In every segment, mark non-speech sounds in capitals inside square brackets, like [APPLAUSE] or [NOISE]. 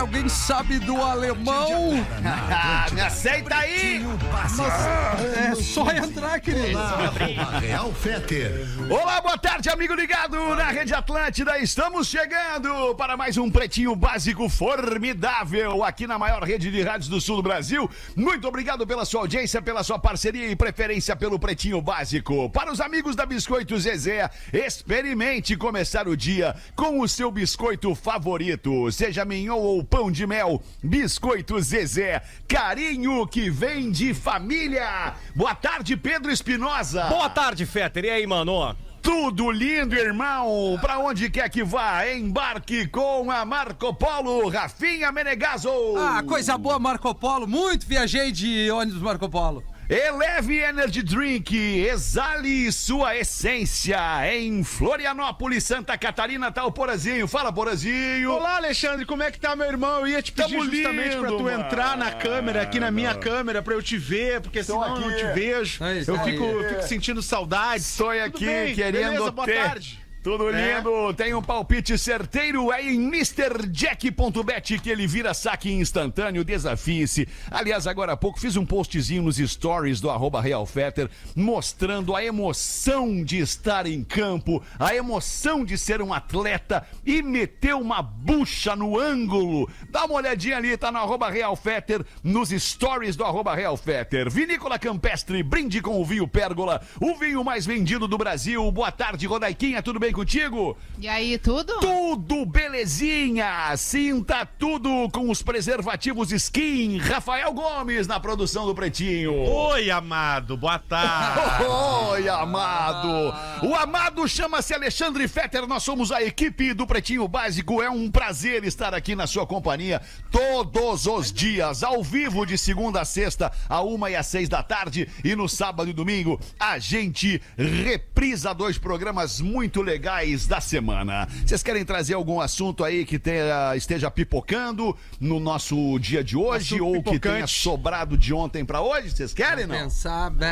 Cara, alguém sabe do alemão? Ah, me aceita aí! É só entrar, querido. Real Feter. Olá, boa tarde, amigo ligado na Rede Atlântida. Estamos chegando para mais um Pretinho Básico formidável aqui na maior rede de rádios do sul do Brasil. Muito obrigado pela sua audiência, pela sua parceria e preferência pelo Pretinho Básico. Para os amigos da Biscoito Zezé, experimente começar o dia com o seu biscoito favorito, seja mignon ou pão de mel. Biscoito Zezé, carinho que vem de família. Boa tarde, Pedro Espinosa. Boa tarde, Fetter. E aí, mano? Tudo lindo, irmão! Pra onde quer que vá, embarque com a Marco Polo, Rafinha Menegaso! Ah, coisa boa, Marco Polo. Muito viajei de ônibus Marco Polo. Eleve Energy Drink, exale sua essência. Em Florianópolis, Santa Catarina, tá o Porazinho. Fala, Porazinho! Olá, Alexandre, como é que tá, meu irmão? Eu ia te pedir Tamo justamente pra tu lindo, entrar na mano. câmera, aqui na minha câmera, pra eu te ver, porque senão eu não aqui. te vejo. É eu fico, eu fico sentindo saudades. Estou Tudo aqui bem, querendo beleza, boa ter. tarde. Tudo É. lindo, tem um palpite certeiro é em MrJack.bet que ele vira saque instantâneo, desafie-se. Aliás, agora há pouco fiz um postzinho nos stories do arroba Realfetter mostrando a emoção de estar em campo, a emoção de ser um atleta e meter uma bucha no ângulo. Dá uma olhadinha ali, tá no arroba Realfetter, nos stories do arroba Realfetter. Vinícola Campestre, brinde com o vinho Pérgola, o vinho mais vendido do Brasil. Boa tarde, Rodaiquinha, tudo bem contigo? E aí, tudo? Tudo belezinha! Sinta tudo com os preservativos Skin. Rafael Gomes na produção do Pretinho. Oi, amado. Boa tarde. [LAUGHS] Oi, amado! O amado chama-se Alexandre Fetter, nós somos a equipe do Pretinho Básico. É um prazer estar aqui na sua companhia todos os dias, ao vivo, de segunda a sexta, a uma e às seis da tarde. E no sábado e domingo, a gente reprisa dois programas muito legais da semana. Vocês querem trazer algum assunto aí que tenha- esteja pipocando no nosso dia de hoje Assunto ou que tenha pipocante. sobrado de ontem pra hoje? Vocês querem, não? Pensar. be-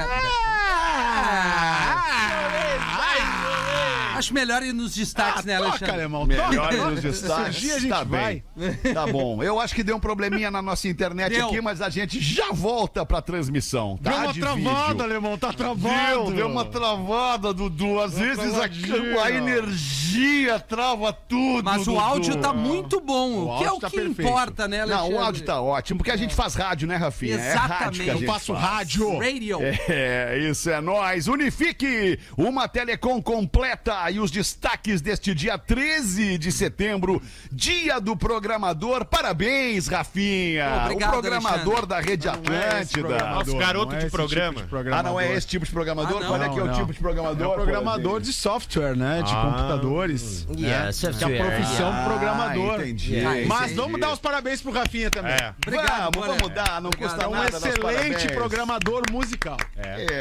Acho melhor ir nos destaques, né, Toca, Alexandre? alemão, Melhor toca. nos [LAUGHS] destaques. Dia a gente tá vai. bem. Tá bom. Eu acho que deu um probleminha na nossa internet Deu. aqui, mas a gente já volta pra transmissão. Tá? Deu uma de travada, vídeo. alemão, tá Deu, travado. deu uma travada, Dudu. Às vezes a, travadinha. a energia trava tudo. Mas o Dudu. áudio tá muito bom, O que é o tá que perfeito. importa, né, Não, Alexandre? o áudio tá ótimo, porque a gente faz rádio, né, Rafinha? É rádio que a Exatamente. gente Eu faço faz. rádio. Radio. É, isso é nós. Unifique, uma telecom completa e os destaques deste dia 13 de setembro, dia do programador. Parabéns, Rafinha. Obrigado, o programador Alexandre. da Rede Atlântida. Nosso garoto de esse programa. tipo de ah, não é esse tipo de programador? Ah, não. Qual é que é o Não, tipo não. de programador? É um programador de software, né? De computadores. né? Yeah, Que é a profissão Ah, programador. entendi. Ah, Mas entendi. vamos dar os parabéns pro Rafinha também. É. Obrigado, vamos, vamos dar, não Obrigado. custa É um nada. os excelente programador musical.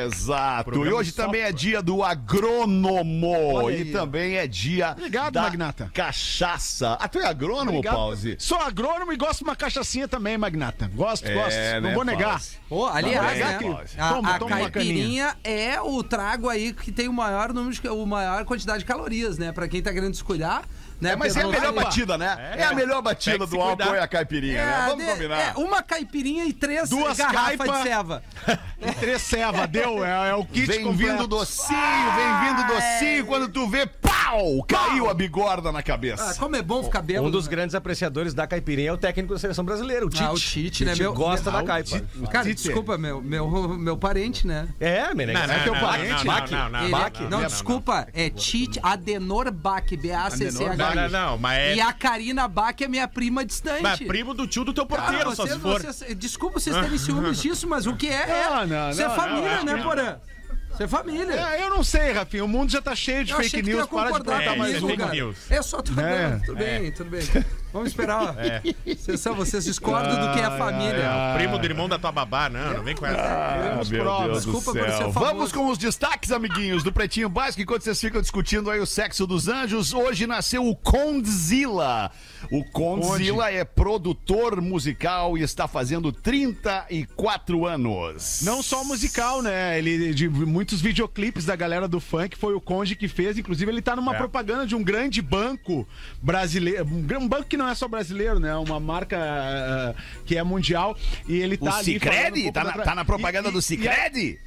Exato. Programa e hoje também é dia do agrônomo. E também é dia Obrigado, da Magnata. cachaça. Ah, tu é agrônomo, Obrigado. Pause? Sou agrônomo e gosto de uma cachaçinha também, Magnata. Gosto, É, gosto. né, Não vou negar. Pause? Pô, aliás, Tá né, bem, a, Toma, a toma caipirinha é o trago aí que tem o maior número de, o maior quantidade de calorias, né? Pra quem tá querendo descuidar, né? É, mas é a Pedro? melhor Opa. batida, né? É, a melhor batida do álcool é a caipirinha, né? Vamos de- combinar. é, uma caipirinha e três Duas garrafas caipa. de ceva. [LAUGHS] E três ceva, deu? É, é o kit Vem vindo docinho, vem vindo docinho. Quando tu vê, pau! Caiu a bigorda na Ah, cabeça. como é bom ficar bêbado. Um dos né? grandes apreciadores da caipirinha é o técnico da seleção brasileira, o Tite. Ah, o Tite, né, meu- gosta meu- da caipa. Cara, desculpa, meu, meu, meu parente, né? É, Menega. Não, não, É teu não, parente? Não, não, não, Bach? não, desculpa, é Tite Adenor Bach, B-A-C-C-H. Não, não, não, mas é. E a Karina Bach é minha prima distante. Mas primo do tio do teu Cara, porteiro, só vocês- se for. vocês- desculpa vocês terem ciúmes disso, mas o que é, é. Não, não, Isso é família, não, né, Porã? Isso é família. É, eu não sei, Rafinha. O mundo já tá cheio de Eu fake news. Para de botar É, mais é fake cara. news. É só tu [LAUGHS] É, Tudo bem, tudo bem. Vamos esperar. Vocês, são- vocês discordam do que é a família. É, o primo do irmão da tua babá, não, não vem com essa. Ah, meu provas. Deus do Desculpa por céu. Vamos com os destaques, amiguinhos, do Pretinho Básico, enquanto vocês ficam discutindo aí o sexo dos anjos. Hoje nasceu o Condzilla. O Condzilla é produtor musical e está fazendo 34 anos. Não só musical, né? Ele de muitos videoclipes da galera do funk foi o Conde que fez. Inclusive, ele tá numa É. propaganda de um grande banco brasileiro. Um, um banco que não é só brasileiro, né? Uma marca ah, que é mundial. E ele O tá ali. falando um Cicred? Tá da na, tá na propaganda E- do Cicred?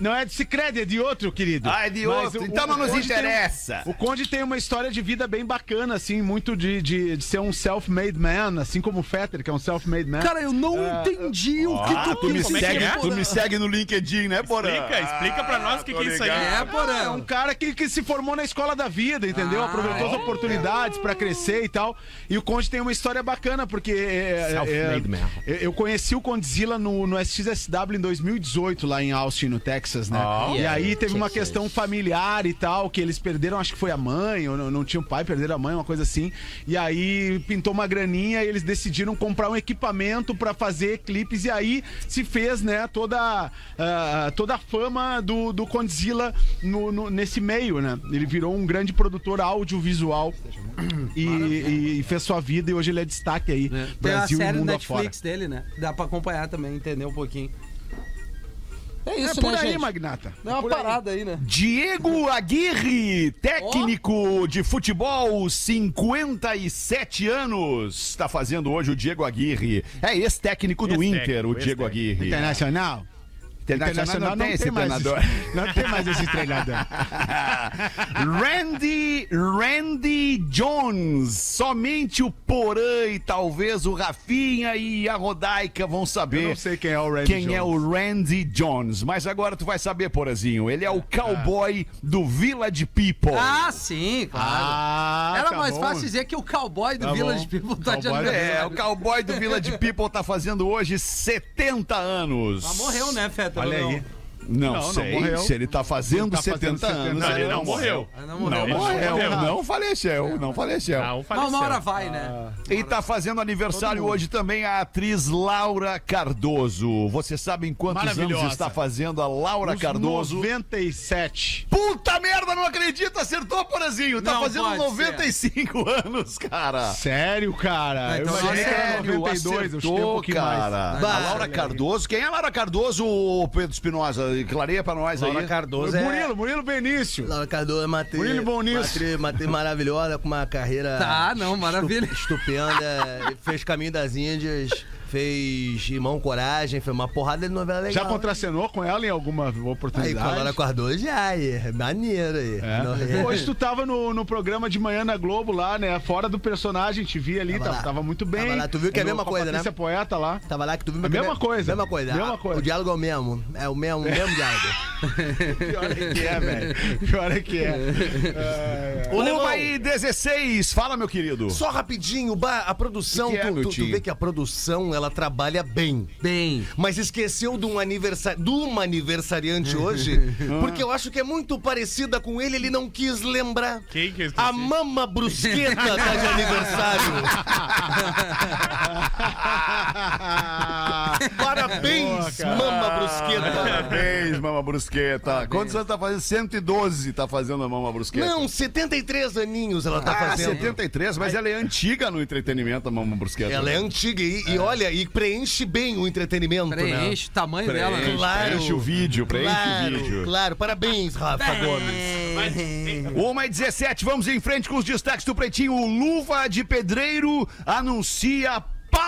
Não é de Cicred, é de outro, querido. Ah, é de Mas outro. o- Então o não nos Conde tem interessa. o Conde tem uma história de vida bem bacana, assim, muito de, de, de ser um self-made man, assim como o Fetter, que é um self-made man. Cara, eu não Ah, entendi o que tu Tu me, como é que segue, é? tu me segue no LinkedIn, né, Porã? Explica, explica pra nós o que tô que é isso aí. É, É Porã. um cara que, que se formou na escola da vida, entendeu? Ah, Aproveitou as oportunidades pra crescer e tal. E o Conde tem uma história bacana, porque é, Self-made man. é, eu conheci o Condzilla no, no SXSW em 2018, lá em Austin, no Texas, né? e aí teve uma questão familiar e tal, que eles perderam, acho que foi a mãe, ou não, não tinham pai, perderam a mãe, uma coisa assim. E aí pintou uma graninha e eles decidiram comprar um equipamento pra fazer clipes. E aí se fez, né, toda, ah, toda a fama do, do Condzilla no, no- nesse meio, né? Ele virou um grande produtor audiovisual e, e- e fez sua vida e hoje ele é destaque aí, Tem a Brasil e série mundo do afora. Netflix dele, né? Dá pra acompanhar também, entender um pouquinho. É isso, É por né, aí, gente? Magnata. Dá uma Por aí. parada aí, né? Diego Aguirre, técnico de futebol, 57 anos. Está fazendo hoje o Diego Aguirre. É ex-técnico do Ex-técnico, Inter, o Diego. Aguirre. Internacional. Internacional não tem esse mais treinador. esse- [LAUGHS] não tem mais esse treinador. [LAUGHS] Randy, Randy Jones. Somente o Porã e talvez o Rafinha e a Rodaica vão saber. Eu não sei quem é o Randy Quem Jones. é o Randy Jones. Mas agora tu vai saber, Porazinho. Ele é o cowboy do Village People. Ah, sim, claro. Ah, Era tá mais bom. fácil dizer que o cowboy do Tá Village bom. People tá de aniversário. É, o cowboy do Village People tá fazendo hoje 70 anos. Ah, morreu, né, Feta? Olha aí. Não, Não, não sei morreu. se ele tá fazendo, Ele tá 70, fazendo anos. 70 Não, ele não morreu. Ah, Não Não morreu. não faleceu, não faleceu. Ah, um uma hora vai, né? E tá fazendo aniversário hoje também a atriz Laura Cardoso. Vocês sabem quantos anos está fazendo a Laura Uns Cardoso? 97. Puta merda, não acredito, acertou, Porazinho. Tá Não fazendo pode 95 [LAUGHS] anos, cara. Sério, cara? Ah, eu então imaginei que era Sério, 92, eu chutei um acertou, pouquinho cara. mais. Bah, a Laura Cardoso. Quem é a Laura Cardoso, Pedro Espinosa? Clareia pra nós Laura aí. Cardoso é... Murilo, Murilo Benício. Laura Cardoso é uma atriz, Murilo bom nisso. uma atriz, uma atriz maravilhosa, com uma carreira Tá, não, maravilha. estu- estupenda. fez Caminho das Índias, fez Irmão Coragem, fez uma porrada de novela legal. Já contracenou com ela em alguma Aí com a oportunidade? Laura Cardoso já, aí, é maneiro aí. É. Não- Hoje tu tava no, no programa de manhã na Globo lá, né? Fora do personagem, te vi ali, Tava tava, tava muito bem. Tava lá, tu viu que é a mesma coisa, né? Patrícia Poeta lá. Tava lá que tu viu A mesma coisa. Mesma coisa. Mesma Ah, coisa. O diálogo é o mesmo. É o mesmo, o mesmo diálogo. [LAUGHS] Pior é que é, velho. Pior é que é. [LAUGHS] É, é. Uma e 16. Fala, meu querido. Só rapidinho, bah, a produção, Que que é, tu, tu- tu vê que a produção, ela trabalha bem. Bem. Mas esqueceu de um aniversário, de uma aniversariante hoje, [LAUGHS] porque eu acho que é muito parecida com ele, ele não quis lembrar. Quem que eu esqueci? A Mama Brusqueta tá de aniversário. [LAUGHS] Parabéns, Boa. Mama Brusqueta. Parabéns, Mama Brusqueta. Quantos anos tá fazendo? 112 tá fazendo a Mama Brusqueta. Não, 73 aninhos ela tá ah, fazendo. 73, mas ela é antiga no entretenimento, a Mama Brusqueta. Ela é antiga e, e olha, e preenche bem o entretenimento, né? Preenche o tamanho dela, né? Preenche, Claro. preenche o vídeo, preenche claro, o vídeo. Claro, parabéns, Rafa Gomes. Uma e 17, vamos em frente com os destaques do Pretinho. O Luva de Pedreiro anuncia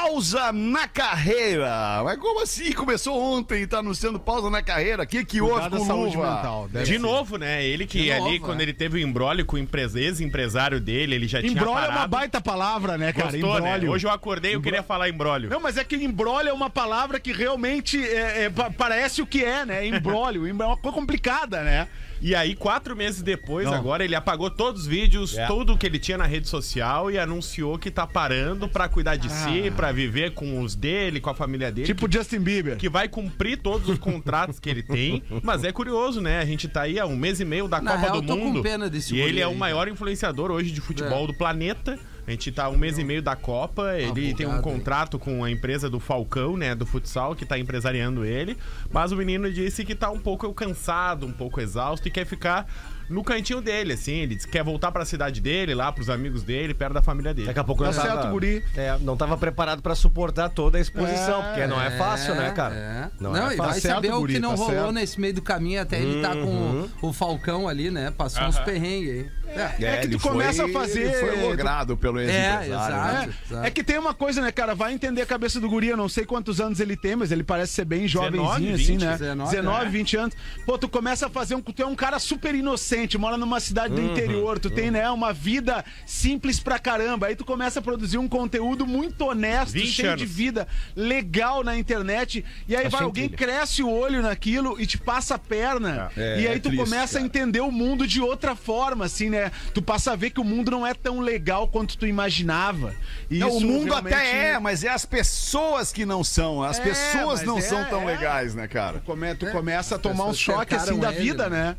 pausa na carreira. Mas como assim? Começou ontem e tá anunciando pausa na carreira. O que que houve com saúde Luva? mental. De ser. novo, né? Ele que De ali, novo, quando é. ele teve o embrólio com o empres- ex-empresário dele, ele já tinha Embrólio é uma baita palavra, né, cara? Gostou, né? Embrólio. Hoje eu acordei e eu queria falar embrólio. Não, mas é que embrólio é uma palavra que realmente é, é, pa- parece o que é, né? Embrólio. [LAUGHS] Embrólio é uma coisa complicada, né? E aí, quatro meses depois, Não. agora, ele apagou todos os vídeos, É. tudo que ele tinha na rede social e anunciou que tá parando pra cuidar de si, pra viver com os dele, com a família dele. Tipo Justin Bieber. que vai cumprir todos os contratos que ele tem. [LAUGHS] Mas é curioso, né? A gente tá aí há um mês e meio da Na Copa real, do eu tô com Mundo. pena desse e guri ele é aí. o maior influenciador hoje de futebol É. do planeta. A gente tá um mês e meio da Copa, ele tem um hein? contrato com a empresa do Falcão, né, do futsal, que tá empresariando ele, mas o menino disse que tá um pouco cansado, um pouco exausto e quer ficar no cantinho dele, assim, ele disse que quer voltar pra cidade dele, lá pros amigos dele, perto da família dele. Daqui a pouco Tá não tava, certo, guri. É, não tava preparado pra suportar toda a exposição, porque não é fácil, né, cara? É. Não Não, é e fácil. vai Tá saber certo, o guri, que não tá rolou certo. nesse meio do caminho até ele tá com o, o Falcão ali, né? Passou uns perrengues aí. É. É que ele tu começa foi- a fazer- Ele foi logrado pelo É, ex-empresário. exato. né? É, é que tem uma coisa, né, cara? Vai entender a cabeça do guri. Eu não sei quantos anos ele tem, mas ele parece ser bem jovenzinho, 19, assim, 20, né? 19, 19, é. 20 anos. Pô, tu começa a fazer um. Tu é um cara super inocente, mora numa cidade do interior, tu tem, né, uma vida simples pra caramba. Aí tu começa a produzir um conteúdo muito honesto, 20 cheio anos. de vida, legal na internet. E aí vai, sem alguém cresce o olho naquilo e te passa a perna. É, e aí é tu triste, começa a cara. entender o mundo de outra forma, assim, né? Tu passa a ver que o mundo não é tão legal quanto tu imaginava. E Não, o mundo realmente- até é, mas é as pessoas que não são. As É, pessoas não é, são tão é. legais, né, cara? Come- tu começa a tomar um choque assim da ele, vida, né? né?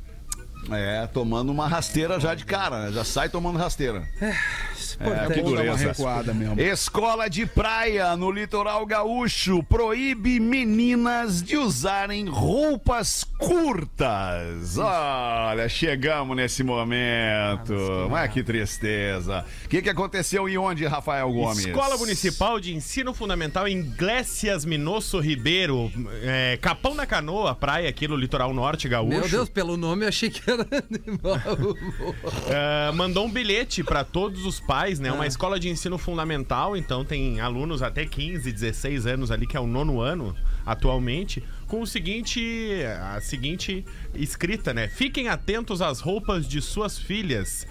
É, tomando uma rasteira já de cara, né? Já sai tomando rasteira. É, que uma dureza. recuada mesmo. Escola de praia no litoral gaúcho proíbe meninas de usarem roupas curtas. Olha, chegamos nesse momento. Mas que tristeza. O que, que aconteceu e onde, Rafael Gomes? Escola Municipal de Ensino Fundamental em Glécias Minosso Ribeiro, é, Capão na Canoa, praia aqui no litoral norte gaúcho. Meu Deus, pelo nome eu achei que era. [LAUGHS] É, mandou um bilhete para todos os pais, né? Ah. Uma escola de ensino fundamental, então tem alunos até 15, 16 anos ali, que é o nono ano atualmente, com o seguinte, a seguinte escrita, né? Fiquem atentos às roupas de suas filhas.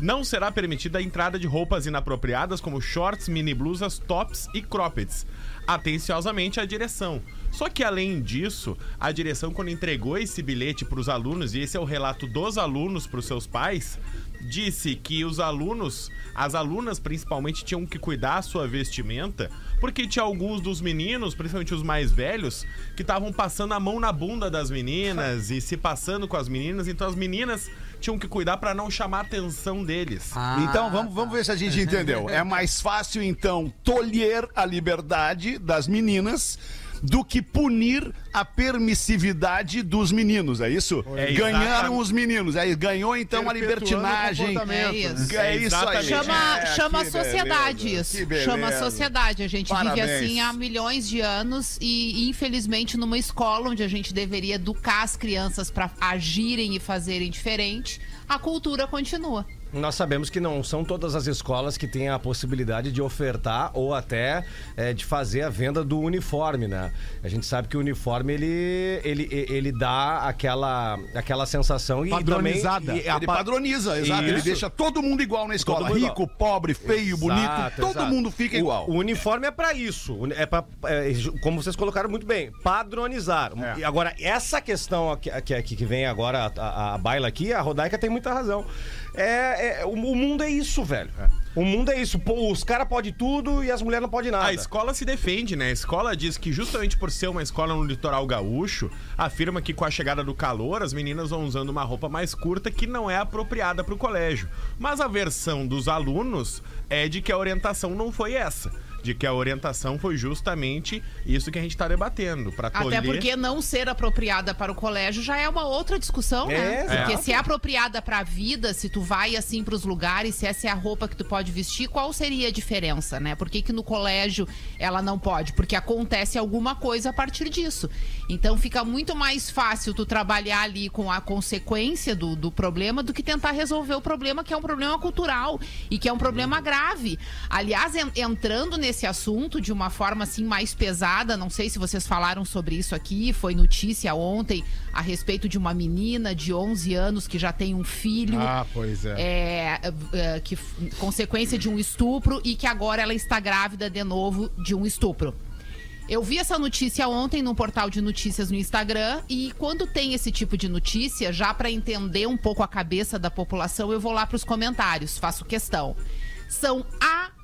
Não será permitida a entrada de roupas inapropriadas como shorts, mini blusas, tops e croppeds. Atenciosamente a direção. Só que além disso, a direção quando entregou esse bilhete para os alunos, e esse é o relato dos alunos para os seus pais, disse que os alunos, as alunas principalmente, tinham que cuidar a sua vestimenta, porque tinha alguns dos meninos, principalmente os mais velhos, que estavam passando a mão na bunda das meninas e se passando com as meninas, então as meninas tinham que cuidar para não chamar a atenção deles. Ah, Então, vamos, vamos ver se a [LAUGHS] gente entendeu. É mais fácil, então, tolher a liberdade das meninas do que punir a permissividade dos meninos, é isso? É, Ganharam exatamente. os meninos, aí ganhou então a libertinagem. É isso. É isso aí. Chama, É, chama a sociedade beleza, isso. beleza. Chama a sociedade. A gente vive Parabéns. assim há milhões de anos e, infelizmente, numa escola onde a gente deveria educar as crianças para agirem e fazerem diferente, a cultura continua. Nós sabemos que não são todas as escolas que têm a possibilidade de ofertar ou até é, de fazer a venda do uniforme, né? A gente sabe que o uniforme ele, ele, ele dá aquela, aquela sensação e Padronizada. Também, e a Ele pa- padroniza, exato. Ele Isso. deixa todo mundo igual na escola. Rico, pobre, feio, bonito, Exato, todo exato. mundo fica O- igual. O, uniforme é pra isso. É para, como vocês colocaram muito bem, padronizar. É. E agora essa questão que, que, que vem agora a, a, a baila aqui, a Rodaica tem muita razão. É, é- o, o mundo é isso, velho. O mundo é isso. Pô, os caras podem tudo e as mulheres não podem nada. A escola se defende, né? A escola diz que justamente por ser uma escola no litoral gaúcho, afirma que com a chegada do calor, as meninas vão usando uma roupa mais curta que não é apropriada para o colégio. Mas a versão dos alunos é de que a orientação não foi essa. De que a orientação foi justamente isso que a gente tá debatendo. Pra Até tolher... porque não ser apropriada para o colégio já é uma outra discussão, né? É, Porque se é apropriada para a vida, se tu vai assim para os lugares, se essa é a roupa que tu pode vestir, qual seria a diferença, né? Por que, que no colégio ela não pode? Porque acontece alguma coisa a partir disso. Então fica muito mais fácil tu trabalhar ali com a consequência do, do problema do que tentar resolver o problema, que é um problema cultural e que é um problema grave. Aliás, en- entrando nesse assunto de uma forma assim mais pesada, não sei se vocês falaram sobre isso aqui, foi notícia ontem a respeito de uma menina de 11 anos que já tem um filho. Ah, pois é. É, é, que consequência de um estupro e que agora ela está grávida de novo de um estupro. Eu vi essa notícia ontem num portal de notícias no Instagram e quando tem esse tipo de notícia, já para entender um pouco a cabeça da população, eu vou lá para os comentários, faço questão. São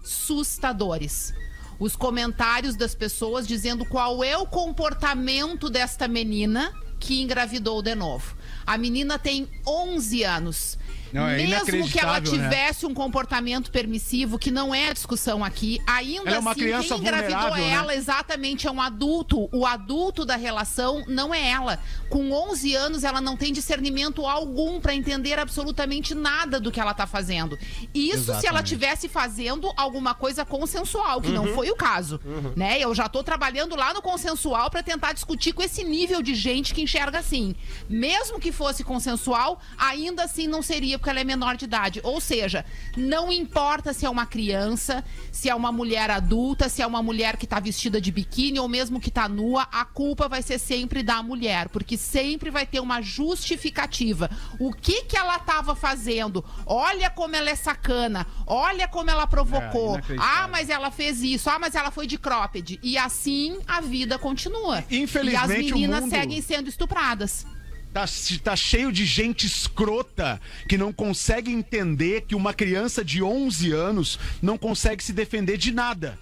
assustadores. Os comentários das pessoas dizendo qual é o comportamento desta menina que engravidou de novo. A menina tem 11 anos. Não, é Mesmo que ela né? tivesse um comportamento permissivo, que não é a discussão aqui, ainda Ela é uma assim, criança quem engravidou é né? ela, exatamente, é um adulto. O adulto da relação não é ela. Com 11 anos, ela não tem discernimento algum pra entender absolutamente nada do que ela tá fazendo. Isso se ela Exatamente. tivesse fazendo alguma coisa consensual, que não foi o caso, né? Eu já tô trabalhando lá no consensual pra tentar discutir com esse nível de gente que enxerga assim. Mesmo que fosse consensual, ainda assim não seria porque ela é menor de idade. Ou seja, não importa se é uma criança, se é uma mulher adulta, se é uma mulher que tá vestida de biquíni ou mesmo que tá nua, a culpa vai ser sempre da mulher, porque sempre vai ter uma justificativa. O que que ela tava fazendo? Olha como ela é sacana. Olha como ela provocou. É, ah, mas ela fez isso. Ah, mas ela foi de cropped. E assim a vida continua. Infelizmente, e as meninas mundo- seguem sendo estupradas. Tá, tá cheio de gente escrota que não consegue entender que uma criança de 11 anos não consegue se defender de nada.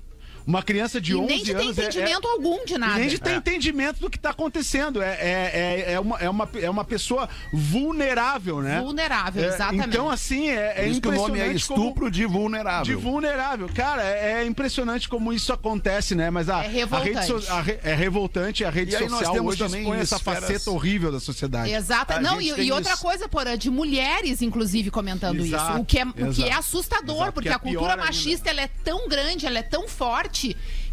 Uma criança de e 11 nem de ter anos é- é, entendimento algum de nada. Nem de ter entendimento do que tá acontecendo. É, é, é, é uma, é, uma, é uma pessoa vulnerável, né? Vulnerável, É, exatamente. Então, assim, é, é isso que o nome é impressionante como- estupro de vulnerável. de vulnerável. Cara, é, é impressionante como isso acontece, né? Mas a, É a revoltante. rede so- a re- é revoltante, a rede E aí nós social temos hoje também expõe essa esferas- faceta horrível da sociedade. Exato. A Não, e, e outra isso. coisa, Porã, de mulheres, inclusive, comentando Exato, isso. O que é, o que é assustador, Exato, porque que é a cultura machista ela é tão grande, ela é tão forte.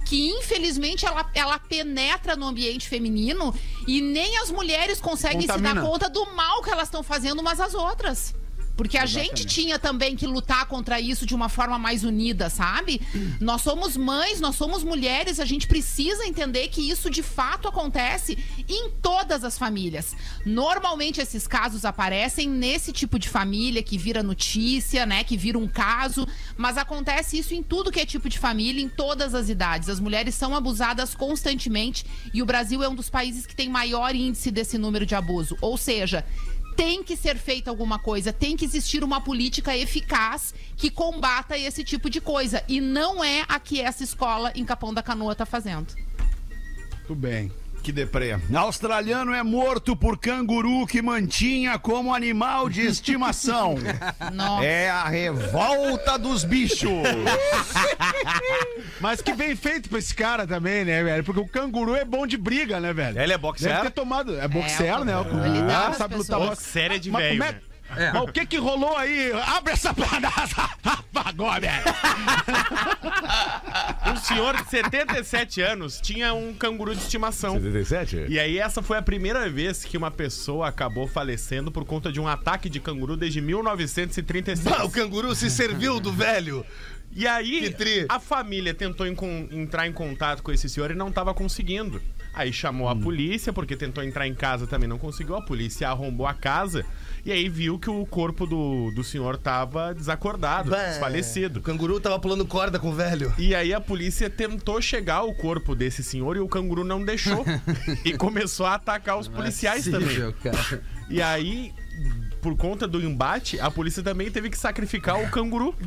Que infelizmente ela, ela penetra no ambiente feminino e nem as mulheres conseguem se Contamina. dar conta do mal que elas estão fazendo umas às outras. Porque a gente tinha também que lutar contra isso de uma forma mais unida, sabe? Nós somos mães, nós somos mulheres, a gente precisa entender que isso de fato acontece em todas as famílias. Normalmente esses casos aparecem nesse tipo de família que vira notícia, né? Que vira um caso, mas acontece isso em tudo que é tipo de família, em todas as idades. As mulheres são abusadas constantemente e o Brasil é um dos países que tem maior índice desse número de abuso. Ou seja, tem que ser feita alguma coisa, tem que existir uma política eficaz que combata esse tipo de coisa. E não é a que essa escola em Capão da Canoa tá fazendo. Tudo bem. Que deprê. Australiano é morto por canguru que mantinha como animal de estimação. [LAUGHS] Nossa. É a revolta dos bichos. [LAUGHS] Mas que bem feito pra esse cara também, né, velho? Porque o canguru é bom de briga, né, velho? Ele é Deve boxer? ter tomado. É boxer, o né? O canguru, canguru. ele dá Ah, pras sabe lutar pessoas. boxe. Boxer é de Mas velho, como é- né? Mas o que que rolou aí? Abre essa [LAUGHS] Agora, [LAUGHS] velho. Um senhor de 77 anos tinha um canguru de estimação. 77? E aí essa foi a primeira vez que uma pessoa acabou falecendo por conta de um ataque de canguru desde 1936. Ah, o canguru se serviu do velho. E aí, a família tentou entrar em contato com esse senhor e não estava conseguindo. Aí chamou a polícia, porque tentou entrar em casa também não conseguiu. A polícia arrombou a casa e aí viu que o corpo do, do senhor tava desacordado, Bah, desfalecido. O canguru tava pulando corda com o velho. E aí a polícia tentou chegar ao corpo desse senhor e o canguru não deixou. [LAUGHS] e começou a atacar os policiais também. Possível, cara. E aí, por conta do embate, a polícia também teve que sacrificar o canguru. [LAUGHS]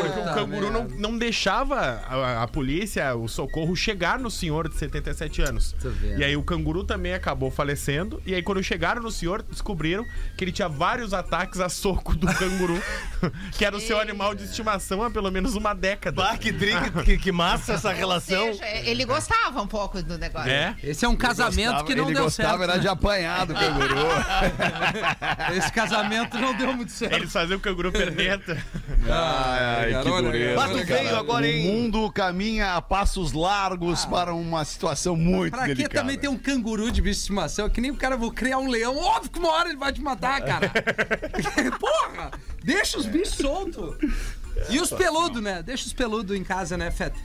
Porque o canguru não, não deixava a, a polícia, o socorro, chegar no senhor de 77 anos. E aí o canguru também acabou falecendo. E aí, quando chegaram no senhor, descobriram que ele tinha vários ataques a soco do canguru, [LAUGHS] que era o seu animal de estimação há pelo menos uma década. Bah, que, tri, que, que massa essa Ou relação. seja, ele gostava um pouco do negócio. É. Esse é um casamento que não ele deu gostava certo. era de apanhar do canguru. [LAUGHS] [LAUGHS] Esse casamento não deu muito certo. Eles faziam o canguru perneta. [LAUGHS] Ai, cara, que dureza, olha, veio agora, O hein? mundo caminha a passos largos para uma situação muito Pra que delicada. também ter um canguru de bicho de estimação? É que nem o cara vou criar um leão. Óbvio que uma hora ele vai te matar, cara. [LAUGHS] Porra! Deixa os bichos soltos. E os peludos, né? Deixa os peludos em casa, né, Feta?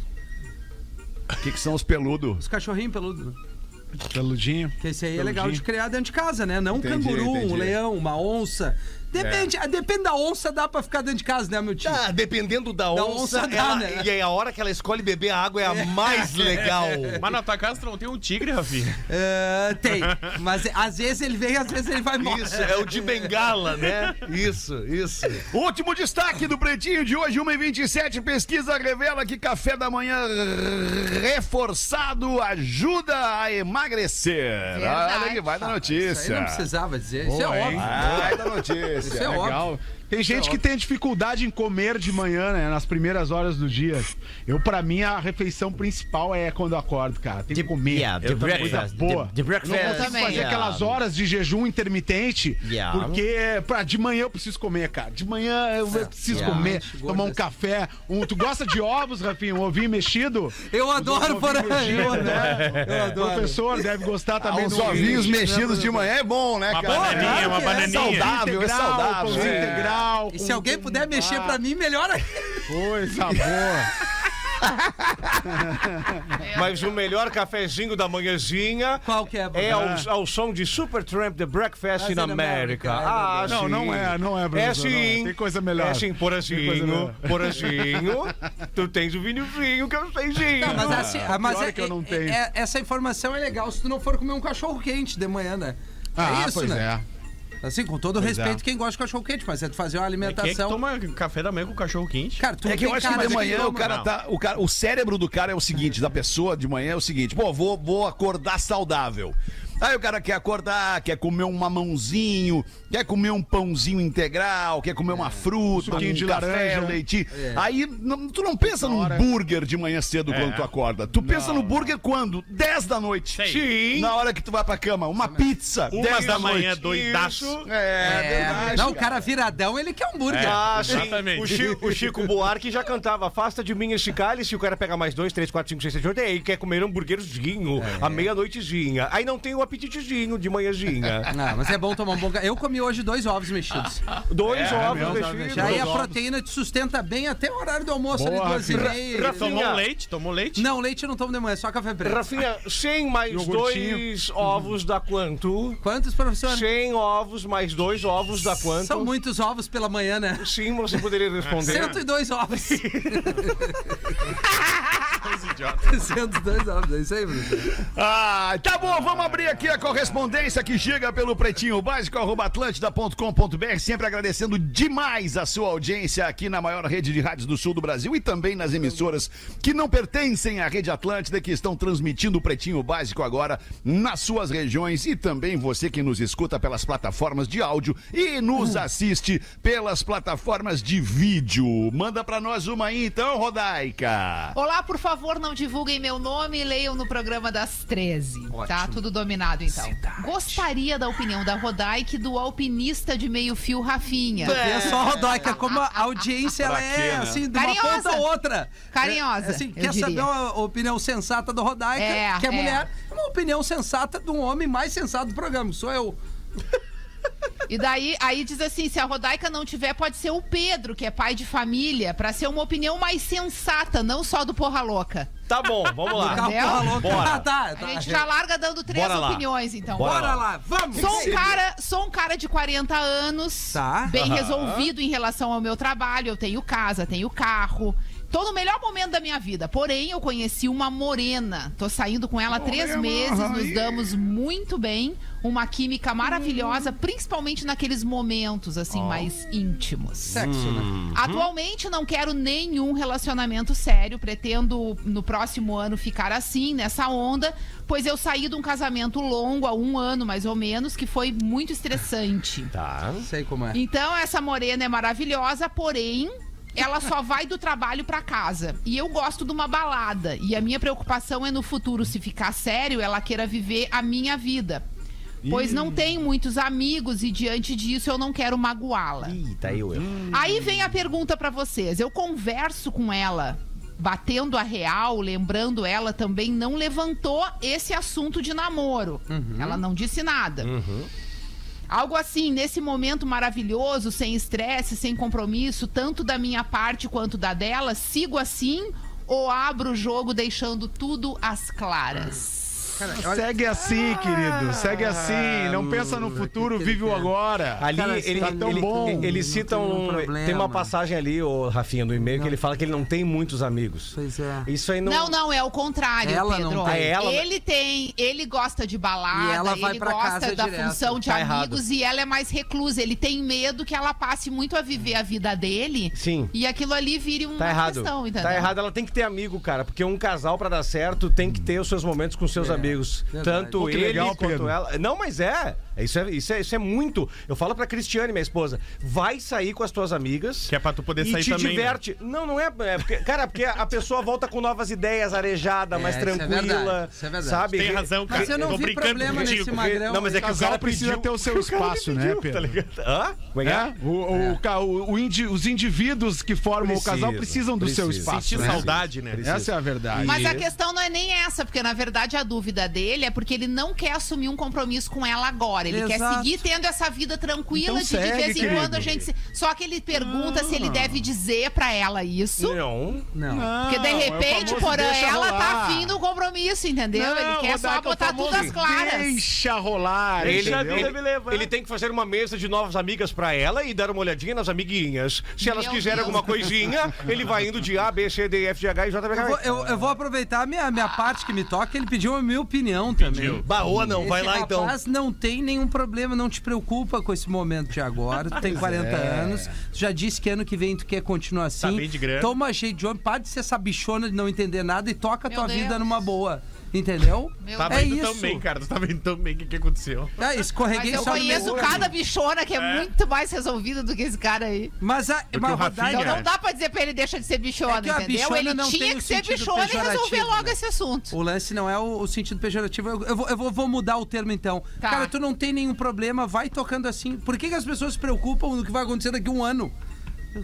O que, que são os peludos? Os cachorrinhos peludos. Peludinho. Que esse aí é Peludinho. legal de criar dentro de casa, né? Não um canguru, entendi. um leão, uma onça. Depende, depende da onça, dá pra ficar dentro de casa, né, meu tio? Tá, dependendo da Da onça, onça dá, ela- né? e aí a hora que ela escolhe beber a água é a mais [LAUGHS] legal. Mas na tua casa tu não tem um tigre, Rafinha? É, tem. Mas às vezes ele vem, às vezes ele vai embora. Isso, é o de bengala, né? Isso, isso. Último destaque do Pretinho de hoje, 1h27. Pesquisa revela que café da manhã reforçado ajuda a emagrecer. Verdade. Olha que vai da Isso aí notícia. não precisava dizer. Isso é Boa, óbvio. Vai da notícia. Isso é Legal. óbvio. Tem gente que tem dificuldade em comer de manhã, né? Nas primeiras horas do dia. Eu, pra mim, a refeição principal é quando eu acordo, cara. Tem que comer. Yeah, the. Coisa boa. The- the breakfast. Não consigo também. fazer Yeah. aquelas horas de jejum intermitente, Yeah. porque pra, de manhã eu preciso comer, cara. De manhã eu preciso Yeah. comer, tomar um café. Um, tu gosta de ovos, Rafinha? Um ovinho mexido? Eu adoro, por aí. Eu adoro. Eu O professor deve gostar Ah, também uns do ovinhos mexidos de manhã é bom, né, Uma cara? bananinha, uma É bananinha. saudável, é Integral, saudável. pãozinho é. integral. E se alguém puder mexer pra mim, melhor ainda. Coisa [LAUGHS] boa. [LAUGHS] Mas o melhor cafezinho da manhãzinha Qual que é? é ao, ao som de Supertramp The Breakfast Ah, in in America. America, é Ah. Não, não é, não é, É professor, não é. sim. Tem coisa melhor. É sim, porazinho, porazinho. [LAUGHS] tu tens o vinhozinho que eu. Não, mas assim, ah, mas é, é que eu não é- tenho. é- essa informação é legal se tu não for comer um cachorro quente de manhã, né? Ah, é isso, pois né? é. Assim, com todo Pois respeito, é. quem gosta de cachorro quente, mas é tu fazer uma Quem é que alimentação. toma café da manhã com cachorro quente? Cara, tu É que eu tem acho que cara de manhã o cara Não. tá. O, cara, o cérebro do cara é o seguinte, da pessoa de manhã é o seguinte: pô, vou, vou acordar saudável. Aí o cara quer acordar, quer comer um mamãozinho, quer comer um pãozinho integral, quer comer uma fruta, suquinho um de café, laranja. leite. Aí não- tu não pensa num burger de manhã cedo quando tu acorda. Tu pensa no burger quando? 10 da noite. Sei. Sim. Na hora que tu vai pra cama. Uma pizza. Uma 10 da da manhã, doidaço. É, É, verdade. não, o cara viradão, ele quer hambúrguer. Ah, sim. Exatamente. O Chico, o Chico Buarque já cantava Afasta de mim este cálice. O cara pega mais dois, três, quatro, cinco, seis, sete, oito. E aí quer comer hambúrguerzinho à meia-noitezinha. Aí não tem o apetitezinho de manhãzinha. [LAUGHS] Não, mas é bom tomar um bom café. Eu comi hoje dois ovos mexidos. Dois ovos mesmo, mexidos. Já aí a proteína te sustenta bem até o horário do almoço Boa, ali, duas e Rafinha. meia. Tomou leite? Tomou leite? Não, leite eu não tomo de manhã, só café preto. Rafinha, 100 mais Iogurtinho. dois ovos dá quanto? Quantos, professor? 100 ovos mais dois ovos dá quanto? São muitos ovos pela manhã, né? Sim, você poderia responder. 102 ovos. [LAUGHS] Os idiotas. [LAUGHS] 102 ovos, é isso aí, professor. Ah, tá bom, vamos abrir aqui a correspondência que chega pelo pretinho básico, arroba atlântida.com.br, sempre agradecendo demais a sua audiência aqui na maior rede de rádios do sul do Brasil e também nas emissoras que não pertencem à rede Atlântida, que estão transmitindo o pretinho básico agora nas suas regiões e também você que nos escuta pelas plataformas de áudio e nos assiste pelas plataformas de vídeo. Manda pra nós uma aí então, Rodaica. Olá, por favor, não divulguem meu nome e leiam no programa das 13. Tá tudo dominado, então. Gostaria da opinião da Rodaic do alpinista de meio fio Rafinha. É só, Rodaica, como a audiência ela é quê, né? assim, de uma Carinhosa. ponta a outra. Carinhosa, É, assim, quer diria. saber a opinião sensata do Rodaica, É, que é é. mulher. É uma opinião sensata de um homem mais sensato do programa, sou eu. E daí, aí diz assim, se a Rodaica não tiver, pode ser o Pedro, que é pai de família, pra ser uma opinião mais sensata, não só do porra louca. Tá bom, vamos lá. Louca. Bora. Ah, tá, A tá. gente já larga dando três Bora lá. opiniões, então. Bora Bora lá, vamos! Sou um, cara, sou um cara de 40 anos, Tá. bem resolvido em relação ao meu trabalho. Eu tenho casa, tenho carro. Tô no melhor momento da minha vida. Porém, eu conheci uma morena. Tô saindo com ela há três meses, nos damos muito bem. Uma química maravilhosa, principalmente naqueles momentos, assim, mais íntimos. Sexo, né? Atualmente não quero nenhum relacionamento sério, pretendo no próximo ano ficar assim, nessa onda, pois eu saí de um casamento longo, há um ano mais ou menos, que foi muito estressante. Tá. Sei como é. Então essa morena é maravilhosa, porém ela só vai do trabalho pra casa. E eu gosto de uma balada. E a minha preocupação é no futuro, se ficar sério, ela queira viver a minha vida. Pois não tenho muitos amigos e diante disso eu não quero magoá-la. Ih, tá aí o erro. Aí vem a pergunta pra vocês. Eu converso com ela, batendo a real, lembrando ela também não levantou esse assunto de namoro. Ela não disse nada. Algo assim, nesse momento maravilhoso, sem estresse, sem compromisso, tanto da minha parte quanto da dela, sigo assim ou abro o jogo deixando tudo às claras? Segue assim, querido. Segue assim. Não pensa no futuro, vive o agora. Ali Cara, ele, tá tão ele, bom. ele Não cita um. problema. Tem uma passagem ali, ô Rafinha, no e-mail, que ele fala que ele não tem muitos amigos. Pois é. Isso aí não. Não, não, é o contrário, Ela Pedro. não tem. Ah, ela- Ele tem, ele gosta de balada, E ela vai ele pra gosta casa da direto. função de Tá amigos e ela é mais reclusa. Ele tem medo que ela passe muito a viver a vida dele. Sim. E aquilo ali vire uma Tá errado. questão, entendeu? Tá errado. Ela tem que ter amigo, cara. Porque um casal, pra dar certo, tem que ter os seus momentos com seus amigos. Verdade. Tanto Pô, ele legal, quanto Pedro. ela. Não, mas é. Isso é, isso, é, isso é muito. Eu falo pra Cristiane, minha esposa. Vai sair com as tuas amigas. Que é pra tu poder e sair te também, né? diverte. Não, não é. é porque- cara, porque a pessoa volta com novas ideias, arejada, mais isso é tranquila. verdade, isso é verdade. Sabe? Tem razão, cara. Mas eu não tô vi brincando problema contigo. nesse magrão. Não, mas é que o casal cara precisa pediu- ter o seu [LAUGHS] o cara espaço, né, pediu, Pedro? Tá ligado? Hã? Como é que é? É, o, o o- o indi- os indivíduos que formam o casal Precisa, precisam do seu precisa. espaço. Sentir né? saudade, né? Essa é a verdade. Mas a questão não é nem essa, porque na verdade a dúvida dele é porque ele não quer assumir um compromisso com ela agora. Ele quer Exato. seguir tendo essa vida tranquila Então de de segue, vez em querido. quando a gente. se- Só que ele pergunta se ele deve dizer pra ela isso. Não. Não. Porque de Não, é repente, porã, deixa ela tá rolar. afim do compromisso, entendeu? Não, ele quer só é botar tudo famoso às claras. Deixa rolar. Ele, ele- ele tem que fazer uma mesa de novas amigas pra ela e dar uma olhadinha nas amiguinhas. Se elas Meu quiserem Deus. alguma coisinha, ele vai indo de A, B, C, D, F, G, H e J, B, Eu vou, K. eu- eu vou aproveitar a minha, minha parte que me toca. Ele pediu a minha opinião também. Baoa não, vai Esse lá então. rapaz não tem nenhum problema, não te preocupa com esse momento de agora. Tu tem 40 anos, tu já disse que ano que vem tu quer continuar assim. Tá bem de grana. Toma jeito de homem, para de ser essa bichona de não entender nada e toca a tua Deus. vida numa boa. Entendeu? Meu Tá Deus. É vendo isso. tão bem, cara. Tu tá vendo tão bem o que, que aconteceu. É, Mas escorreguei eu só no conheço meu cada bichona que é, muito mais resolvida do que esse cara aí. Mas a, mas o Rafinha- Então não dá pra dizer pra ele deixa de ser bichona, É que a entendeu? bichona ele tinha que ser bichona e resolver logo né? esse assunto. O lance não é o, o sentido pejorativo. Eu, eu vou, eu vou mudar o termo então. Tá. Cara, tu não tem nenhum problema, vai tocando assim. Por que, que as pessoas se preocupam no que vai acontecer daqui a um ano?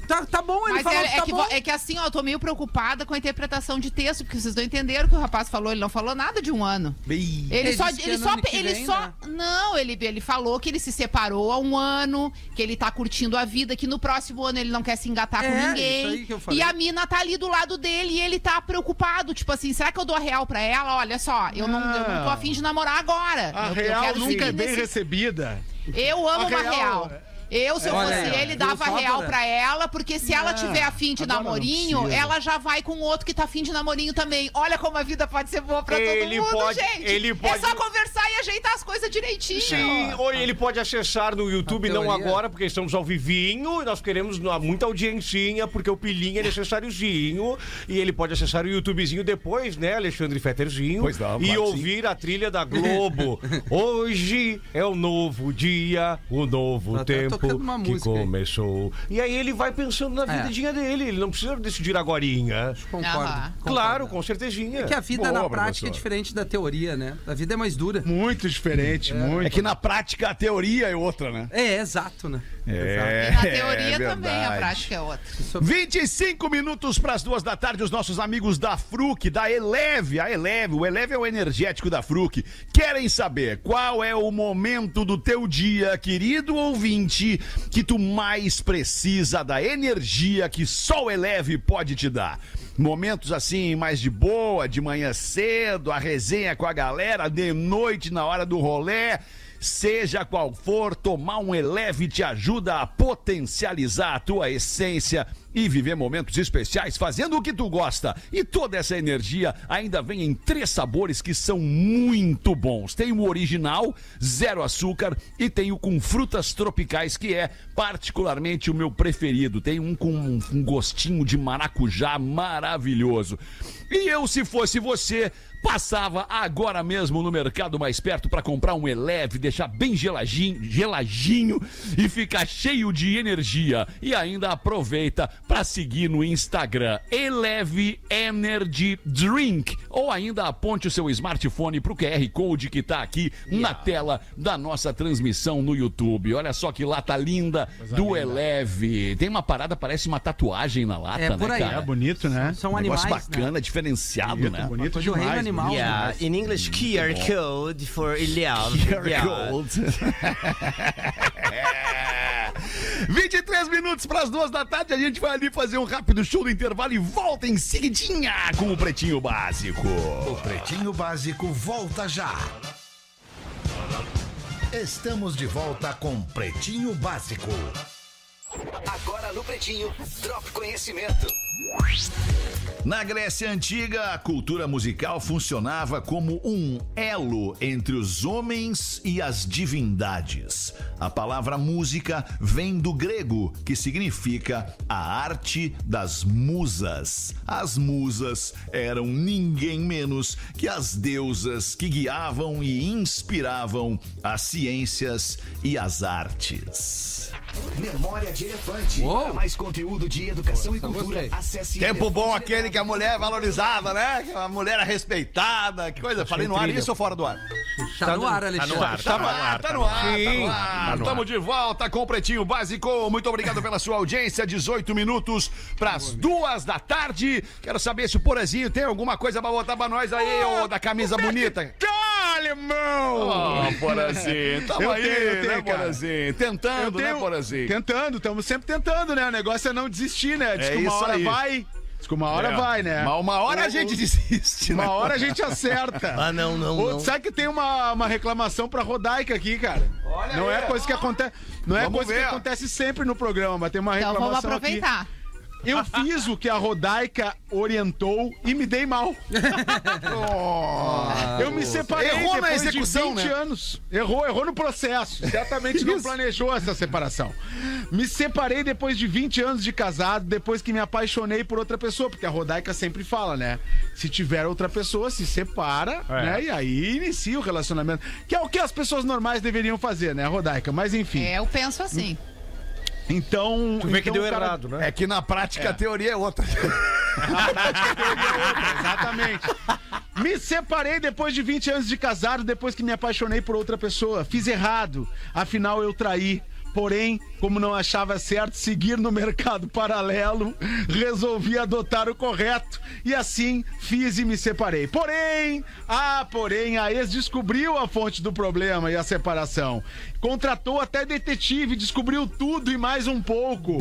Tá, tá bom, ele Mas falou é, que é tá que, bom. é que assim, ó, eu tô meio preocupada com a interpretação de texto, porque vocês não entenderam o que o rapaz falou. Ele não falou nada de um ano. Ele Ele só. Ele só. Ele vem, só né? Não, ele, ele falou que ele se separou há um ano, que ele tá curtindo a vida, que no próximo ano ele não quer se engatar É, com isso ninguém. aí que eu falei. E a mina tá ali do lado dele e ele tá preocupado. Tipo assim, será que eu dou a real pra ela? Olha só, eu não, eu não tô afim de namorar agora. A eu, eu real quero nunca é bem nesse- recebida. Eu amo A uma real- real. Eu, se eu Olha fosse aí, ele, dava só, real Porã? pra ela, porque se ela tiver afim de agora namorinho, ela já vai com outro que tá afim de namorinho também. Olha como a vida pode ser boa pra Ele todo mundo, pode- gente. ele É pode- só conversar e ajeitar as coisas direitinho. Sim, ou ele pode acessar no YouTube, A não agora, porque estamos ao vivinho e nós queremos muita audiencinha, porque o pilinha é necessáriozinho. E ele pode acessar o YouTubezinho depois, né, Alexandre Fetterzinho? Pois não, E ouvir a trilha da Globo. [LAUGHS] Hoje é o novo dia, o novo Tá até tempo que música aí. começou. E aí ele vai pensando na É. vidinha dele, ele não precisa decidir agorinha. Concordo. Aham. Claro, com certezinha. É que a vida Boa, na professor. prática é diferente da teoria, né? A vida é mais dura. Muito diferente, muito. É que na prática a teoria é outra, né? É, exato, né? É, E na teoria é também, a prática é outra. 25 minutos para as duas da tarde, os nossos amigos da Fruc, da Eleve, a Eleve, o Eleve é o energético da Fruc, querem saber qual é o momento do teu dia, querido ouvinte, que tu mais precisa da energia que só o Eleve pode te dar. Momentos assim, mais de boa, de manhã cedo, a resenha com a galera, de noite, na hora do rolê. Seja qual for, tomar um Eleve te ajuda a potencializar a tua essência e viver momentos especiais fazendo o que tu gosta. E toda essa energia ainda vem em três sabores que são muito bons. Tem o original, zero açúcar, e tem o com frutas tropicais, que é particularmente o meu preferido. Tem um com um, gostinho de maracujá maravilhoso. E eu, se fosse você, passava agora mesmo no mercado mais perto para comprar um Eleve, deixar bem geladinho, geladinho e ficar cheio de energia. E ainda aproveita para seguir no Instagram Eleve Energy Drink ou ainda aponte o seu smartphone para o QR Code que tá aqui na tela da nossa transmissão no YouTube. Olha só que lata linda do Eleve. Tem uma parada, parece uma tatuagem na lata, É por né, aí. cara? É bonito, né? São Um animais, negócio bacana, né? Diferenciado, né? Bonito Coisa do reino demais. animal. Yeah, in English, QR code for Ilham. QR Yeah. [LAUGHS] Code. 23 minutos para as duas da tarde, a gente vai ali fazer um rápido show do intervalo e volta em seguidinha com o Pretinho Básico. O Pretinho Básico volta já. Estamos de volta com Pretinho Básico. Agora no Pretinho, Drop Conhecimento. Na Grécia Antiga, a cultura musical funcionava como um elo entre os homens e as divindades. A palavra música vem do grego, que significa a arte das musas. As musas eram ninguém menos que as deusas que guiavam e inspiravam as ciências e as artes. Memória de Elefante. Uou. Para mais conteúdo de educação e Essa eu cultura, acesse Tempo bom aquele que a mulher valorizava, né? Que a mulher era respeitada. Que coisa. Falei no ar isso ou fora do ar? Tá no ar, Alexandre. Tá no ar, Tá no ar, tá no ar, tá no ar. no Tamo de volta com o Pretinho Básico. Muito obrigado pela sua audiência. 18 minutos pras duas da tarde. Quero saber se o Porazinho tem alguma coisa pra botar pra nós aí, ô, da camisa bonita. Tá, alemão! Ó, Porazinho. Tamo Eu aí, tenho, eu tenho, né. Porazinho? Tentando, né, Porazinho? Tentando, estamos sempre tentando, né? O negócio é não desistir, né? Diz É que uma isso hora aí. vai. Diz que uma hora É. vai, né? Mas uma hora a gente desiste, né? Uma hora a gente acerta. [LAUGHS] Ah, não, não, Ô, não. Sabe que tem uma, uma reclamação pra Rodaica aqui, cara? não é coisa que acontece. Não é Vamos coisa que ver. acontece sempre no programa, mas tem uma Então vamos reclamação aproveitar. aqui. Eu fiz o que a Rodaica orientou e me dei mal. eu me separei Errou na depois execução, de 20 né? anos. Errou, errou no processo. Certamente não planejou essa separação. Me separei depois de 20 anos de casado, depois que me apaixonei por outra pessoa, porque a Rodaica sempre fala, né? Se tiver outra pessoa, se separa, É. né? E aí inicia o relacionamento. Que é o que as pessoas normais deveriam fazer, né, Rodaica? Mas enfim. É, eu penso assim. Então. Tu vê que então deu cara- errado, né? É que na prática a teoria é outra. [LAUGHS] Exatamente. Me separei depois de 20 anos de casado, depois que me apaixonei por outra pessoa. Fiz errado. Afinal, eu traí. Porém, como não achava certo seguir no mercado paralelo, resolvi adotar o correto. E assim fiz e me separei. Porém, ah, porém, a ex descobriu a fonte do problema e a separação. Contratou até detetive, descobriu tudo e mais um pouco.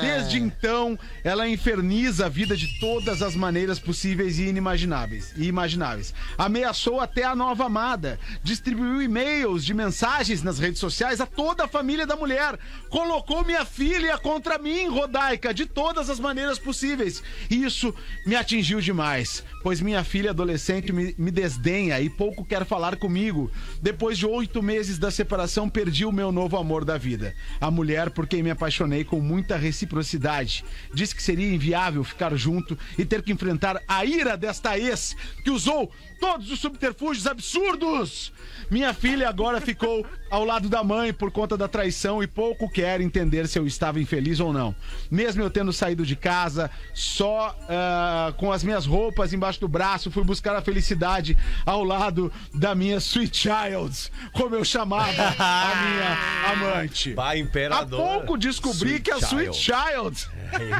Desde então, ela inferniza a vida de todas as maneiras possíveis e inimagináveis. E imagináveis. Ameaçou até a nova amada. Distribuiu e-mails de mensagens nas redes sociais a toda a família da mulher. Colocou minha filha contra mim, Rodaica, de todas as maneiras possíveis. Isso me atingiu demais, pois minha filha adolescente me, me desdenha e pouco quer falar comigo. Depois de oito meses da separação, perdi o meu novo amor da vida. A mulher por quem me apaixonei com muita reciprocidade. Disse que seria inviável ficar junto e ter que enfrentar a ira desta ex que usou todos os subterfúgios absurdos. Minha filha agora ficou ao lado da mãe por conta da traição e pouco quer entender se eu estava infeliz ou não. Mesmo eu tendo saído de casa, só ah, com as minhas roupas embaixo do braço, fui buscar a felicidade ao lado da minha sweet child, como eu chamava a minha amante. Há imperador. pouco descobri que a Sweet Child.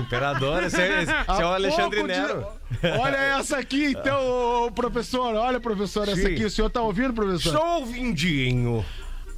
Imperador, esse é, esse [LAUGHS] é o há Alexandre pouco de- Nero. Olha essa aqui, então, professor. Olha, professor, essa Sim. aqui. O senhor tá ouvindo, professor? Estou vindinho.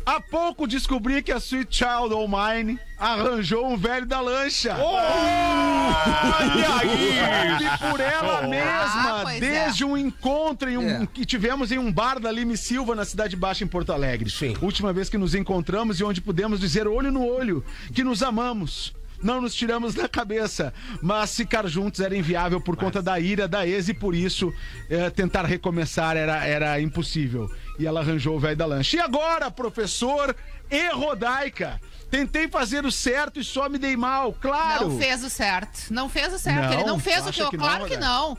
Há pouco descobri que a Sweet Child O' Mine arranjou um velho da lancha. Olha aí! E por ela mesma, pois desde um encontro em um, É. que tivemos em um bar da Lime Silva, na Cidade Baixa, em Porto Alegre. Sim. Última vez que nos encontramos e onde pudemos dizer olho no olho que nos amamos. Não nos tiramos da cabeça, mas ficar juntos era inviável por conta da ira da ex e por isso eh, tentar recomeçar era, era impossível. E ela arranjou o velho da lancha. E agora, professor e Rodaica? Tentei fazer o certo e só me dei mal, claro. Não fez o certo. Não fez o certo. Não, Ele não fez o que eu. que não, claro que Roberto? não.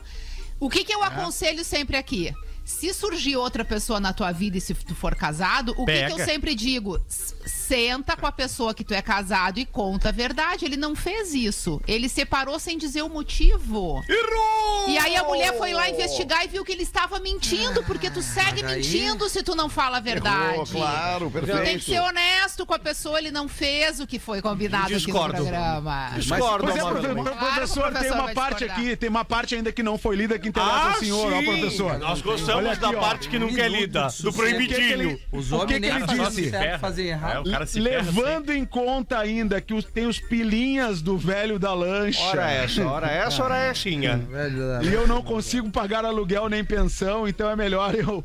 O que, que eu aconselho sempre aqui? Se surgir outra pessoa na tua vida e se tu for casado, o que, que eu sempre digo? Senta com a pessoa que tu é casado e conta a verdade. Ele não fez isso. Ele separou sem dizer o motivo. Errou! E aí a mulher foi lá investigar e viu que ele estava mentindo, porque tu segue Mas aí- mentindo se tu não fala a verdade. Errou, claro, Tu tem que perfeito. ser honesto com a pessoa, ele não fez o que foi combinado aqui no Discordo. programa. Discordo, Pois é, Amaro. profe- pro- Claro professor, tem professor uma parte discordar. aqui, tem uma parte ainda que não foi lida que interessa ao senhor, ó, professor. Nós gostamos Olha aqui, da ó. parte que nunca é lida, do sucesso. O que que proibidinho. ele- o que que ele disse? fazem errado. É, cara se ferra Levando em conta ainda que os- tem os pilinhas do velho da lancha. Ora essa, ora essa, ora essinha. E eu não consigo pagar aluguel nem pensão, então é melhor [LAUGHS] eu,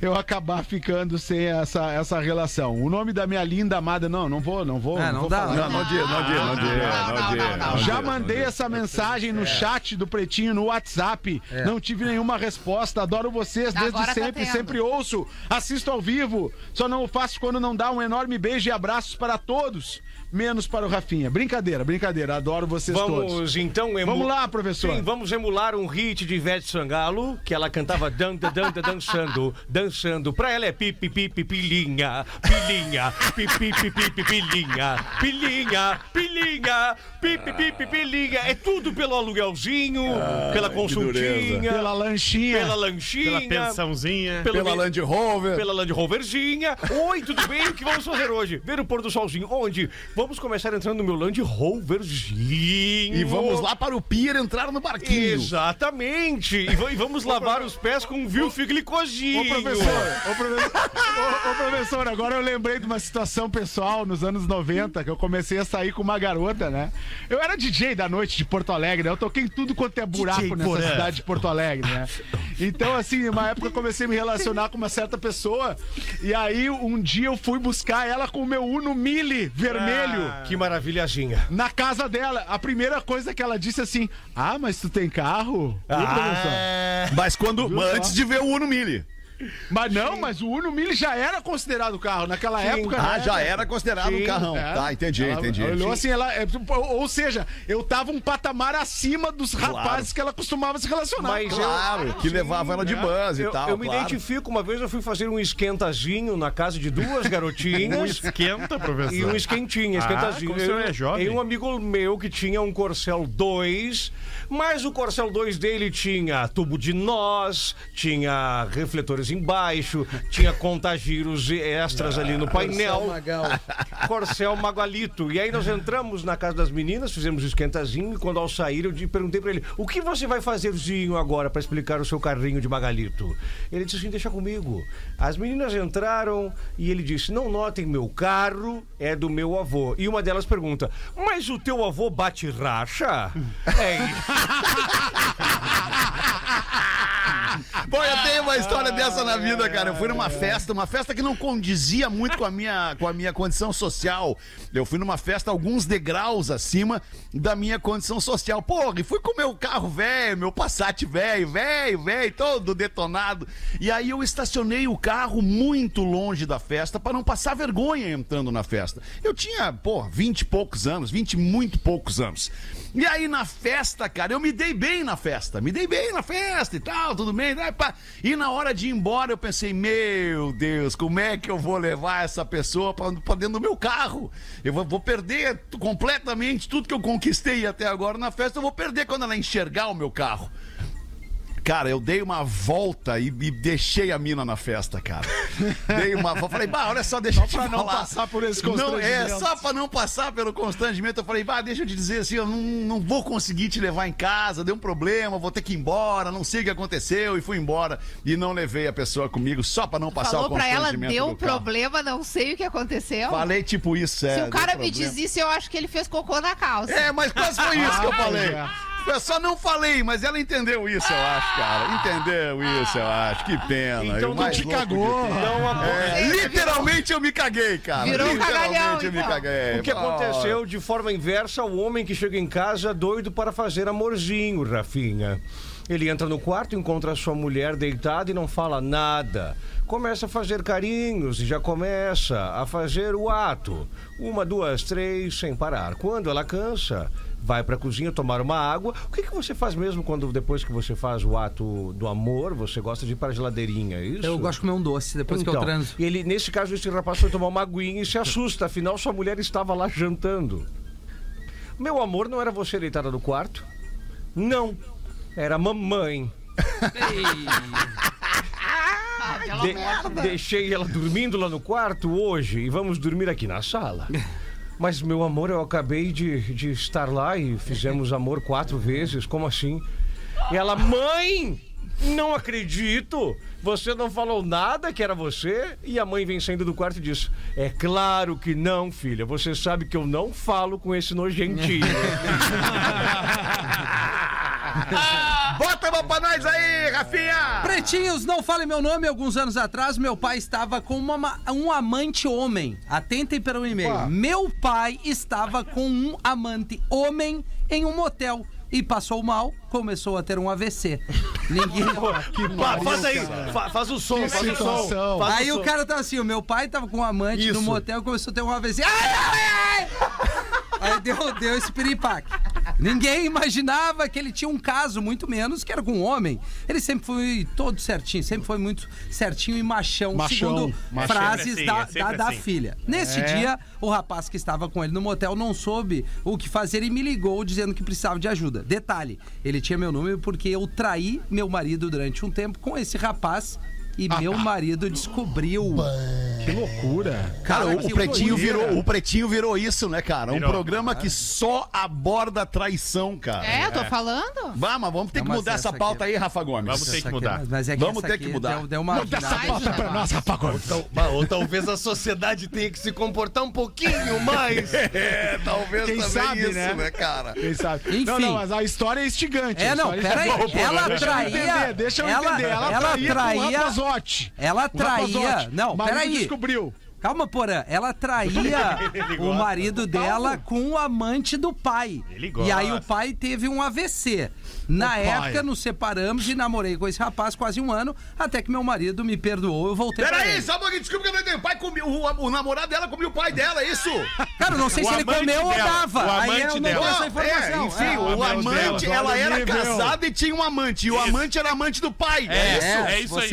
eu acabar ficando sem essa, essa relação. O nome da minha linda amada, não, não vou, não vou. É, não vou dá, falar. Não, não não não não Já mandei essa mensagem no chat do Pretinho no WhatsApp. Não tive nenhuma resposta. Adoro vocês desde Agora tá sempre, tendo. sempre ouço. Assisto ao vivo. Só não o faço quando não dá um enorme beijo e abraços para todos, menos para o Rafinha. Brincadeira, brincadeira. Adoro vocês todos. Vamos então emu... Vamos lá, professor. Sim, vamos emular um hit de Ivete Sangalo, que ela cantava dan, dan, dan, dan, dançando, dançando. Pra ela é pipi, pipi, pilinha, pilinha, pipi, pipi, pilinha, pilinha, pilinha, pipi, pipi, pilinha. É tudo pelo aluguelzinho, pela consultinha, Pela lanchinha. pela lanchinha, Pela pensãozinha. pelo Pela Land Rover. pela Land Roverzinha. Oi, tudo bem? O que vamos fazer hoje? Ver o pôr do solzinho. Onde? Vamos começar entrando no meu Land Roverzinho. E vamos lá para o pier entrar no barquinho. Exatamente. E, e vamos lavar os pés com Vilf Ô, glicosinho. professor, ô, professor, ô, ô, professor, agora eu lembrei de uma situação pessoal nos anos 90, que eu comecei a sair com uma garota, né? Eu era DJ da noite de Porto Alegre, né? Eu toquei em tudo quanto é buraco nessa cidade de Porto Alegre, né? Então, assim, uma época eu comecei a me relacionar com uma certa pessoa, e aí um dia eu fui buscar ela com o meu Uno Mille vermelho. Que maravilhazinha. Na casa dela, a primeira coisa que ela disse assim: Ah, mas tu tem carro? Viu, professor? Mas quando. Viu antes de ver o Uno Mille. Mas não, mas o Uno Mille já era considerado carro naquela época. Ah, né? já era considerado um Sim, carrão. é. Tá, entendi, Ela entendi. Olhou assim, ela. é, ou seja, eu tava um patamar acima dos rapazes que ela costumava se relacionar. Mas eu- Claro, que levava ela de buzz e Eu, tal. eu me claro. identifico, uma vez eu fui fazer um esquentazinho na casa de duas [LAUGHS] garotinhas. Esquenta, professor. E um esquentinho, esquentazinho. como o senhor é jovem. E um amigo meu que tinha um Corcel 2, mas o Corcel 2 dele tinha tubo de nós, tinha refletores embaixo, tinha contagiros extras ali no painel. [LAUGHS] Corcel Magalito. E aí nós entramos na casa das meninas, fizemos o esquentazinho, e quando ao sair eu perguntei pra ele: "O que você vai fazerzinho agora pra explicar o seu carrinho de Magalito?" Ele disse assim: "Deixa comigo". As meninas entraram e ele disse: "Não notem, meu carro é do meu avô". E uma delas pergunta: "Mas o teu avô bate racha?" [LAUGHS] é [LAUGHS] [LAUGHS] Pô, eu tenho uma história dessa na vida, cara. Eu fui numa festa, uma festa que não condizia muito com a minha, com a minha condição social. Eu fui numa festa alguns degraus acima da minha condição social. Porra, e fui com meu carro velho, meu Passat velho, velho, velho, todo detonado. E aí eu estacionei o carro muito longe da festa para não passar vergonha entrando na festa. Eu tinha, pô, 20 e poucos anos, 20 e muito poucos anos. E aí na festa, cara, eu me dei bem na festa, me dei bem na festa e tal, tudo bem. né, pá. E na hora de ir embora, eu pensei, meu Deus, como é que eu vou levar essa pessoa pra dentro do meu carro? Eu vou, vou perder completamente tudo que eu conquistei até agora na festa, eu vou perder quando ela enxergar o meu carro. Cara, eu dei uma volta e, e deixei a mina na festa, cara. [LAUGHS] Dei uma volta. Falei, bah, olha só, deixa eu te pra não falar. passar por esse Não, é, constrangimento. só pra não passar pelo constrangimento. Eu falei, bah, deixa eu te dizer assim, eu não, não vou conseguir te levar em casa, deu um problema, vou ter que ir embora, não sei o que aconteceu. E fui embora e não levei a pessoa comigo só pra não passar Falou o pra ela, constrangimento deu um problema, não sei o que aconteceu. Falei tipo isso, é. Se o cara me diz isso, eu acho que ele fez cocô na calça. É, mas quase foi isso que eu [LAUGHS] Ah, falei. Eu só não falei, mas ela entendeu isso, eu acho, cara. Entendeu isso, eu acho. Que pena. Então Eu não te cagou. Não, É, literalmente eu me caguei, cara. Virou um literalmente cagalhão, eu me então. caguei. O que aconteceu de forma inversa ao homem que chega em casa doido para fazer amorzinho, Rafinha. Ele entra no quarto, encontra a sua mulher deitada e não fala nada. Começa a fazer carinhos e já começa a fazer o ato. Uma, duas, três, sem parar. Quando ela cansa, vai para a cozinha tomar uma água. O que, que você faz mesmo quando depois que você faz o ato do amor, você gosta de ir para a geladeirinha, é isso? Eu gosto de comer um doce depois que eu Então, transo. E ele, nesse caso, esse rapaz foi tomar uma aguinha e se assusta, afinal sua mulher estava lá jantando. Meu amor, não era você deitada no quarto? Não, era a mamãe. [LAUGHS] Ah, De- merda. deixei ela dormindo lá no quarto hoje e vamos dormir aqui na sala. Mas, meu amor, eu acabei de, de estar lá e fizemos amor quatro vezes. Como assim? E ela, mãe! Não acredito! Você não falou nada que era você? E a mãe vem saindo do quarto e diz: É claro que não, filha. Você sabe que eu não falo com esse nojentinho. [LAUGHS] [LAUGHS] [LAUGHS] Bota uma pra nós aí, Rafinha! Pretinhos, não falem meu nome. Alguns anos atrás, meu pai estava com uma ma- um amante homem. Atentem para o e-mail. Meu pai estava com um amante homem em um motel. E passou mal, começou a ter um AVC. [LAUGHS] Ninguém. Pá, faz aí, fa- faz o som, faz o som. Faz Aí som. o cara tá assim, o meu pai tava com um amante no Isso. motel começou a ter um AVC. Ai, ai, ai! Aí deu, deu esse piripaque. Ninguém imaginava que ele tinha um caso, muito menos, que era com um homem. Ele sempre foi todo certinho, sempre foi muito certinho e machão, Machão, segundo machão. frases Sempre assim, da, é da, da assim. filha. Neste dia, o rapaz que estava com ele no motel não soube o que fazer e me ligou dizendo que precisava de ajuda. Detalhe, ele tinha meu número porque eu traí meu marido durante um tempo com esse rapaz e meu [LAUGHS] marido descobriu. Que loucura. Cara, o, que o pretinho virou, o pretinho virou isso, né, cara? Um Virou. programa que só aborda traição, cara. É, tô falando. Vá, mas vamos ter Não, que mudar essa essa pauta aqui- aí, Rafa Gomes. Vamos ter que aqui- mudar. Mas é que Vamos ter que mudar. Deu, deu uma essa pauta pra nós, Rafa Gomes. Ou, Então, ou talvez a sociedade tenha que se comportar um pouquinho [LAUGHS] mais. É, talvez Quem também sabe, isso, né? né, cara? Quem sabe? Enfim. Não, não, mas a história é instigante. É, não, história peraí. é- Ela Deixa eu traía- entender, deixa eu ela- entender. Ela, ela traía, o. Ela O traía. Não, O marido peraí. descobriu. Calma, Porã. Ela traía [LAUGHS] o marido dela com o amante do pai. Ele E aí o gosta. pai teve um AVC. Na época, nos separamos e namorei com esse rapaz quase um ano, até que meu marido me perdoou, eu voltei pra Peraí, ele. só um pouquinho, desculpa que eu não entendi. O, pai comia, o, o namorado dela comia o pai dela, é isso? Cara, eu não sei O se ele amante comeu ou dela, dava. o aí amante eu não dela. tenho essa Não, informação. é, enfim, É. o amante dela. ela o era nível. casada e tinha um amante. E o amante era amante do pai. É, isso? é isso aí.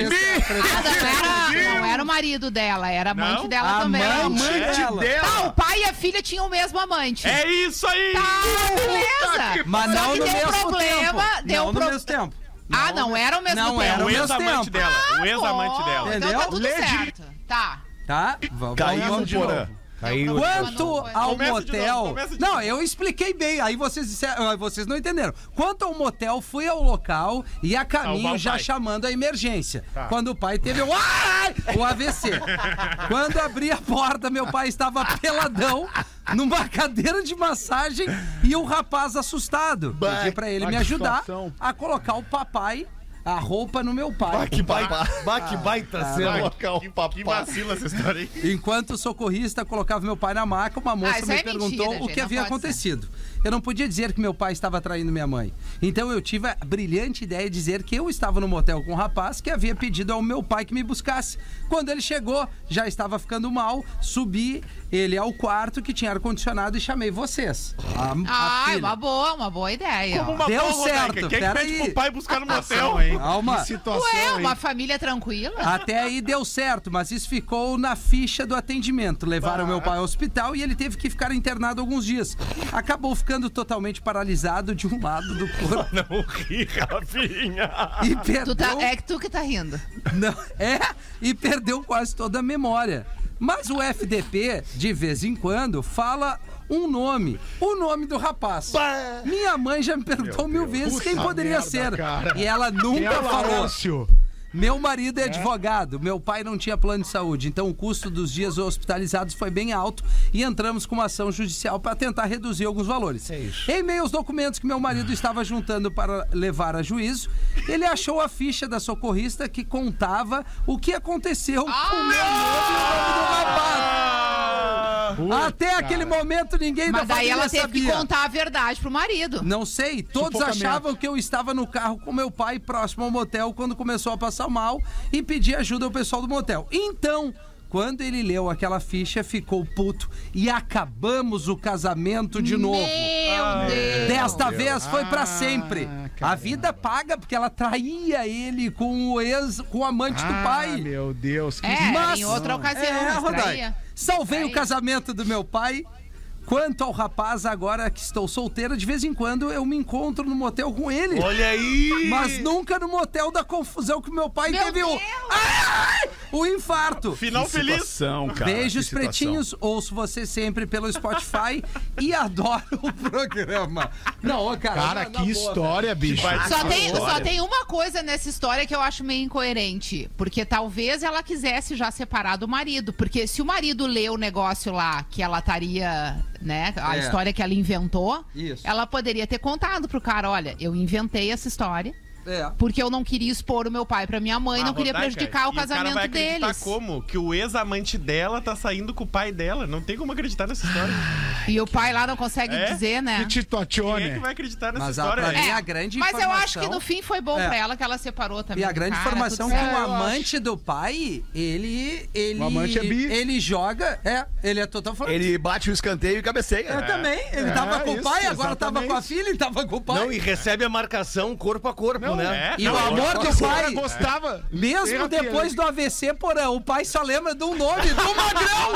Ah, não era, não era o marido dela, era amante Não? dela também. Amante Amante dela. Tá, o pai e a filha tinham o mesmo amante. É isso aí! Tá, beleza. Mas Só não que no deu mesmo problema, tempo. deu não no mesmo tempo. Ah, não era o mesmo Não tempo. era o o mesmo ex-amante tempo. dela. O ex-amante dela. Entendeu? Então tá tudo certo. Tá. Tá? Vamos, Caiu de novo. Caiu. Quanto ao Começa motel. novo, começa não, eu expliquei bem. Aí vocês disseram, ah, vocês não entenderam. Quanto ao motel, fui ao local e a caminho já pai. chamando a emergência. Tá. Quando o pai teve o, Ai! o AVC. [LAUGHS] Quando abri a porta, meu pai estava peladão numa cadeira de massagem e o rapaz assustado. Pedi pra ele me ajudar a colocar o papai, a roupa no meu pai. Que baita, bah, que baita cena. Colocar o Que papai. vacila essa história aí. Enquanto o socorrista colocava meu pai na maca, uma moça Ah, me é perguntou mentira, o gente, que havia acontecido. Eu não podia dizer que meu pai estava traindo minha mãe. Então eu tive a brilhante ideia de dizer que eu estava no motel com um rapaz que havia pedido ao meu pai que me buscasse. Quando ele chegou, já estava ficando mal, subi ele ao quarto que tinha ar-condicionado e chamei vocês. A, a Ah, filha. uma boa, uma boa ideia. Como uma Deu boa, Rodaica. certo, Quem é que peraí. pede pro pai buscar no motel? Calma. Que situação, Ué, hein? uma família tranquila? Até aí deu certo, mas isso ficou na ficha do atendimento. Levaram meu pai ao hospital e ele teve que ficar internado alguns dias. Acabou ficando totalmente paralisado de um lado do [LAUGHS] corpo Não ri, Rafinha. e Tu perdeu. tá, é que tu que tá rindo. Não, é, e perdeu quase toda a memória. Mas o FDP, de vez em quando, fala um nome, o nome do rapaz. Minha mãe já me perguntou mil vezes quem poderia merda, ser. cara. E ela nunca é falou. Meu marido é advogado, meu pai não tinha plano de saúde, então o custo dos dias hospitalizados foi bem alto e entramos com uma ação judicial para tentar reduzir alguns valores. É isso. Em meio aos documentos que meu marido estava juntando para levar a juízo, ele achou a ficha da socorrista que contava o que aconteceu com o meu nome e o nome do rapaz. Até aquele momento ninguém Mas da daí família ela teve sabia. que contar a verdade pro marido. Não sei, todos Sufocamento. achavam que eu estava no carro com meu pai próximo ao motel quando começou a passar mal e pedi ajuda ao pessoal do motel. Então, quando ele leu aquela ficha, ficou puto e acabamos o casamento de novo. Meu Deus. Desta vez foi pra Ah, sempre. A caramba. vida paga porque ela traía ele com o ex, com o amante do Ah, pai. meu Deus, que É, Mas- em outra ocasião, É, Rodai. traía. Salvei o casamento do meu pai Quanto ao rapaz, agora que estou solteira, de vez em quando eu me encontro no motel com ele. Olha aí! Mas nunca no motel da confusão que meu pai Meu teve o. Ai! O infarto. Final feliz. Situação, cara. Beijos, que situação. pretinhos. Ouço você sempre pelo Spotify e adoro o programa. Não, cara. Cara, que boa, história, bicho. Só tem, só tem uma coisa nessa história que eu acho meio incoerente. Porque talvez ela quisesse já separar do marido. Porque se o marido lê o negócio lá, que ela estaria, né? A É. história que ela inventou, Isso. ela poderia ter contado pro cara: olha, eu inventei essa história. É. Porque eu não queria expor o meu pai pra minha mãe, Ah, não queria prejudicar o e cara casamento vai deles. como? Que o ex-amante dela tá saindo com o pai dela. Não tem como acreditar nessa história. E o pai lá não consegue É? dizer, né? Que Quem é que vai acreditar nessa Mas a, história? pra mim, É. a grande Mas eu acho que no fim foi bom É. pra ela que ela separou também. E a grande cara, informação tudo que o amante do pai, ele. ele O amante é bi. Ele joga. É, ele é total. Ele bate o escanteio e cabeceia. Eu também. Ele É, tava com o pai, agora tava com a filha, ele tava com o pai. Não, e recebe a marcação corpo a corpo, né? É, E não, o amor do pai. gostava. Mesmo depois Pierre. do AVC, porã, o pai só lembra de um nome, do Magrão.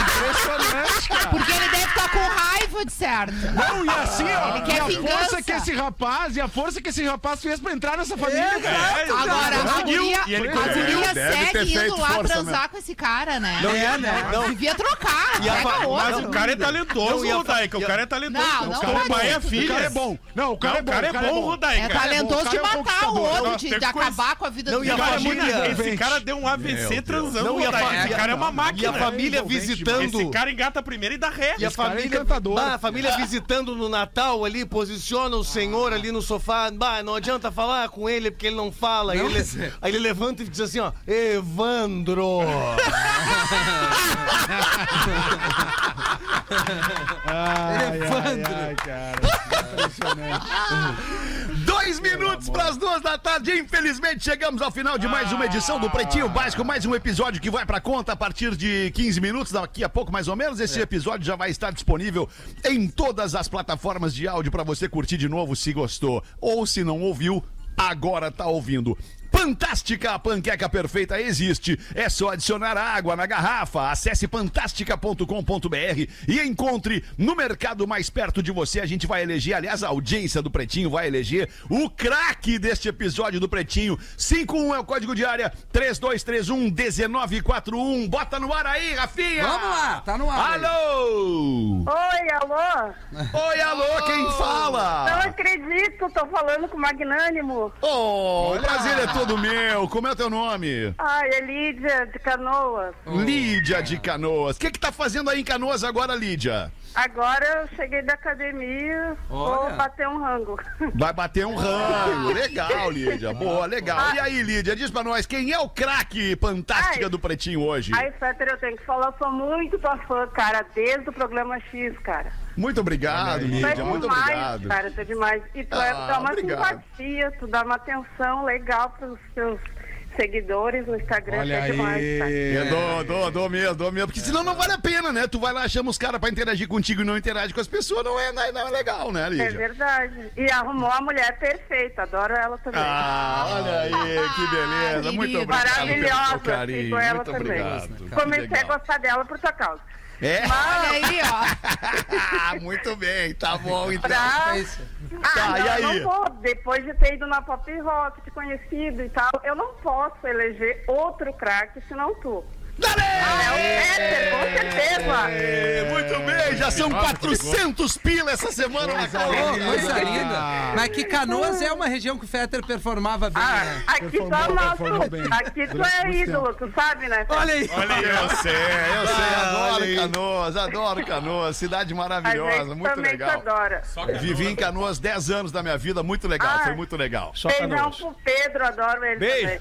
Impressionante, cara. Porque ele deve estar com raiva de certo. Não, e assim, ó, Ele quer e a vingança. força que esse rapaz, e a força que esse rapaz fez pra entrar nessa família, É, cara. É, Agora, a guria, e ele a guria segue indo lá transar com esse cara, né? Não, É, né? Não, Devia trocar, E a pega fa- outro. Mas o cara é talentoso, Rodaica. O cara é talentoso. Não, não o cara é é O cara é bom. Não, o cara Não, é bom. o cara é bom, Rodaica. É cara é bom, talentoso de é um matar o outro, de, de acabar com a vida Não, do e a cara. família- Imagina, esse cara deu um AVC transando, Não, a Esse cara é uma E a máquina. família visitando. Esse cara engata primeiro e dá ré. E a é família, bah, a família visitando no Natal ali, posiciona o senhor ali no sofá. Bah, não adianta falar com ele porque ele não fala. Aí, Não, ele, é. aí ele levanta e diz assim, ó, Evandro. [LAUGHS] Ai, Evandro. ai, ai, cara. Impressionante. [LAUGHS] Dois minutos para as duas da tarde. Infelizmente, chegamos ao final de mais uma edição do Pretinho Básico. Mais um episódio que vai para conta a partir de 15 minutos. Daqui a pouco, mais ou menos. Esse episódio já vai estar disponível em todas as plataformas de áudio para você curtir de novo se gostou. Ou se não ouviu, agora tá ouvindo. Fantástica, a panqueca perfeita existe. É só adicionar água na garrafa. Acesse fantástica.com.br e encontre no mercado mais perto de você. A gente vai eleger, aliás, a audiência do Pretinho vai eleger o craque deste episódio do Pretinho. 51 é o código de área 3231 1941. Bota no ar aí, Rafinha. Vamos lá, tá no ar aí. Alô! Oi, alô? [LAUGHS] Oi, alô, quem Não fala? acredito, tô falando com o Magnânimo. Oh, o prazer é todo meu. Como é o teu nome? Ai, é Lídia de Canoas. Lídia de Canoas. O que que tá fazendo aí em Canoas agora, Lídia? Agora eu cheguei da academia, Olha. vou bater um rango. [LAUGHS] Vai bater um rango. [LAUGHS] Legal, Lídia. Boa, legal. E aí, Lídia, diz pra nós, quem é o craque fantástica Ai. do Pretinho hoje? Ai, Fetter, eu tenho que falar, eu sou muito tua fã, cara, desde o programa X, cara. Muito obrigado, é Lídia. Muito demais, obrigado. cara, tu é demais. E tu é, Ah, dá uma obrigado. simpatia, tu dá uma atenção legal pros teus seguidores no Instagram, Olha é demais, cara. Eu aí. dou, dou, dou mesmo, dou mesmo. Porque senão não vale a pena, né? Tu vai lá, chama os caras pra interagir contigo e não interage com as pessoas, não é, não é, é legal, né, É Lídia? verdade. E arrumou a mulher perfeita, adoro ela também. Ah, olha aí, que beleza. Muito obrigado Maravilhosa, carinho. sigo ela Muito também. obrigado. Que Comecei a legal. gostar dela por tua causa. É? Olha aí, ó. [LAUGHS] Muito bem, tá bom então. Pra... Ah, Tá, não, e eu aí? não vou. Depois de ter ido na Pop Rock, te conhecido e tal, eu não posso eleger outro craque senão tu. Dale! É o Peter, com certeza. É, Muito bem, já são 400 pila essa semana na Ô, Canoas. coisa linda. Mas que Canoas é uma região que o Fetter performava bem, Ah, né? aqui é. Aqui tu é ídolo, tu sabe, né? Olha aí. Olha aí, eu sei, eu sei, Ah, adoro. Canoas, adoro Canoas, cidade A maravilhosa, gente muito também legal. adora. Vivi em Canoas 10 anos da minha vida, muito legal, Ah. foi muito legal. Só Beijão pro Pedro, adoro ele Beijo. também.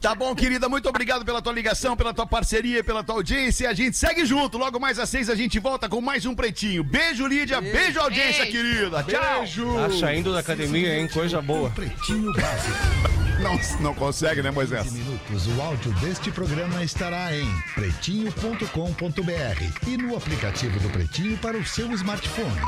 Tá bom, querida, muito obrigado pela tua ligação, pela tua parceria, pela tua audiência. A gente segue junto, logo mais às seis a gente volta com mais um Pretinho. Beijo, Lídia, beijo, audiência, Beijo. querida. Tchau. Beijo. Tá saindo da academia, hein? Coisa boa. Pretinho Básico. Não, não consegue, né, Moisés? 15 minutos. O áudio deste programa estará em pretinho.com.br e no aplicativo do Pretinho para o seu smartphone.